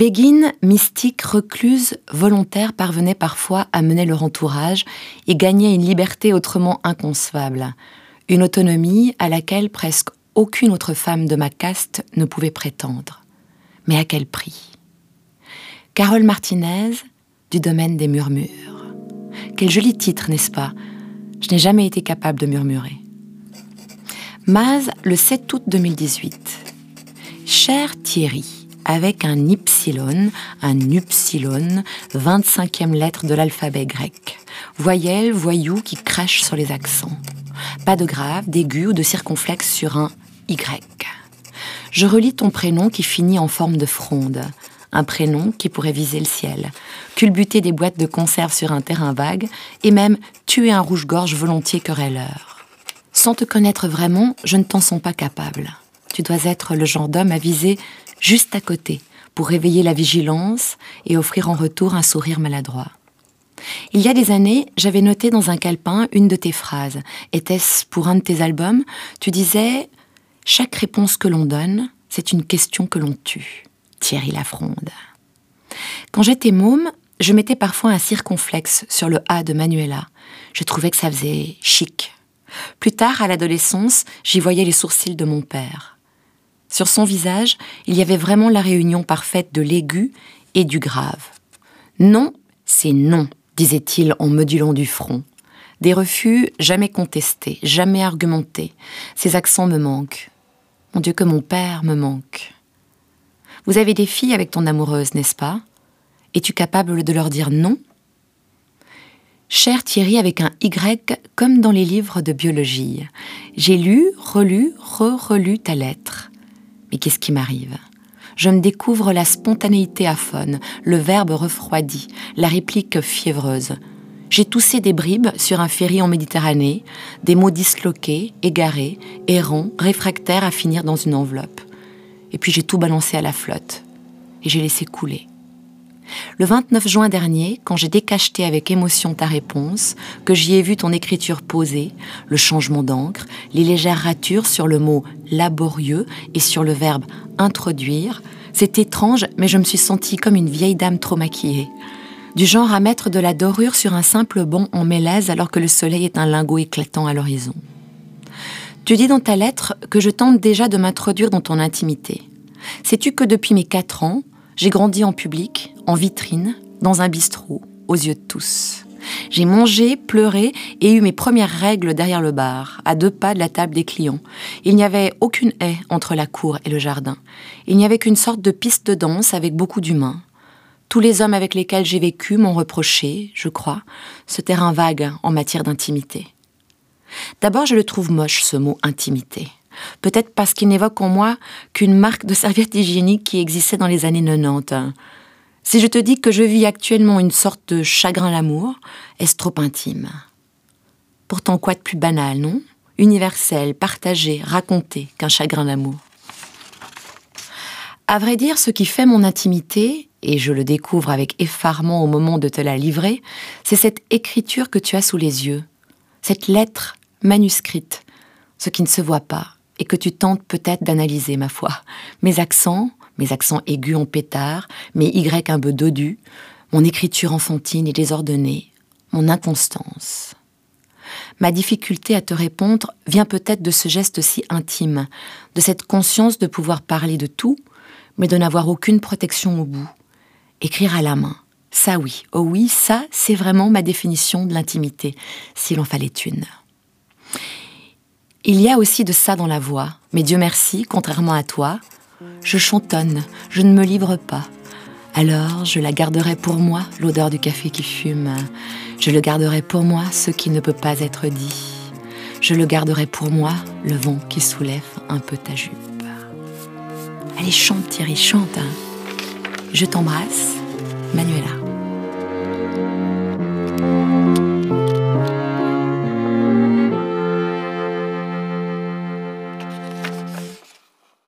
Béguine, mystique, recluse, volontaire, parvenait parfois à mener leur entourage et gagnait une liberté autrement inconcevable, une autonomie à laquelle presque aucune autre femme de ma caste ne pouvait prétendre. Mais à quel prix? Carole Martinez, du domaine des murmures. Quel joli titre, n'est-ce pas? Je n'ai jamais été capable de murmurer. Maz, le 7 août 2018. Cher Thierry, avec un ypsilon, un upsilon, 25e lettre de l'alphabet grec. Voyelle, voyou qui crache sur les accents. Pas de grave, d'aigu ou de circonflexe sur un Y. Je relis ton prénom qui finit en forme de fronde. Un prénom qui pourrait viser le ciel, culbuter des boîtes de conserve sur un terrain vague, et même tuer un rouge-gorge volontiers querelleur. Sans te connaître vraiment, je ne t'en sens pas capable. Tu dois être le genre d'homme à viser juste à côté, pour réveiller la vigilance et offrir en retour un sourire maladroit. Il y a des années, j'avais noté dans un calepin une de tes phrases. Était-ce pour un de tes albums? Tu disais Chaque réponse que l'on donne, c'est une question que l'on tue. Thierry Lafronde. Quand j'étais môme, je mettais parfois un circonflexe sur le A de Manuela. Je trouvais que ça faisait chic. Plus tard, à l'adolescence, j'y voyais les sourcils de mon père. Sur son visage, il y avait vraiment la réunion parfaite de l'aigu et du grave. Non, c'est non, disait-il en modulant du front. Des refus jamais contestés, jamais argumentés. Ces accents me manquent. Mon Dieu que mon père me manque. Vous avez des filles avec ton amoureuse, n'est-ce pas? Es-tu capable de leur dire non? Cher Thierry avec un Y comme dans les livres de biologie. J'ai lu, relu, re-relu ta lettre. Mais qu'est-ce qui m'arrive? Je me découvre la spontanéité aphone, le verbe refroidi, la réplique fiévreuse. J'ai toussé des bribes sur un ferry en Méditerranée, des mots disloqués, égarés, errants, réfractaires à finir dans une enveloppe. Et puis j'ai tout balancé à la flotte. Et j'ai laissé couler. Le 29 juin dernier, quand j'ai décacheté avec émotion ta réponse, que j'y ai vu ton écriture posée, le changement d'encre, les légères ratures sur le mot laborieux et sur le verbe introduire, c'est étrange, mais je me suis sentie comme une vieille dame trop maquillée. Du genre à mettre de la dorure sur un simple banc en mélèze alors que le soleil est un lingot éclatant à l'horizon. Tu dis dans ta lettre que je tente déjà de m'introduire dans ton intimité. Sais-tu que depuis mes quatre ans, j'ai grandi en public, en vitrine, dans un bistrot, aux yeux de tous. J'ai mangé, pleuré et eu mes premières règles derrière le bar, à deux pas de la table des clients. Il n'y avait aucune haie entre la cour et le jardin. Il n'y avait qu'une sorte de piste de danse avec beaucoup d'humains. Tous les hommes avec lesquels j'ai vécu m'ont reproché, je crois, ce terrain vague en matière d'intimité. D'abord, je le trouve moche, ce mot intimité. Peut-être parce qu'il n'évoque en moi qu'une marque de serviette hygiénique qui existait dans les années 90. Si je te dis que je vis actuellement une sorte de chagrin l'amour, est-ce trop intime? Pourtant, quoi de plus banal, non? Universel, partagé, raconté qu'un chagrin d'amour. À vrai dire, ce qui fait mon intimité, et je le découvre avec effarement au moment de te la livrer, c'est cette écriture que tu as sous les yeux, cette lettre manuscrite, ce qui ne se voit pas, et que tu tentes peut-être d'analyser, ma foi. Mes accents, mes accents aigus en pétard, mes Y un peu dodus, mon écriture enfantine et désordonnée, mon inconstance. Ma difficulté à te répondre vient peut-être de ce geste si intime, de cette conscience de pouvoir parler de tout, mais de n'avoir aucune protection au bout. Écrire à la main, ça oui, oh oui, ça c'est vraiment ma définition de l'intimité, s'il en fallait une. Il y a aussi de ça dans la voix, mais Dieu merci, contrairement à toi, je chantonne, je ne me livre pas. Alors je la garderai pour moi, l'odeur du café qui fume. Je le garderai pour moi, ce qui ne peut pas être dit. Je le garderai pour moi, le vent qui soulève un peu ta jupe. Allez, chante Thierry, chante. Hein. Je t'embrasse, Manuela.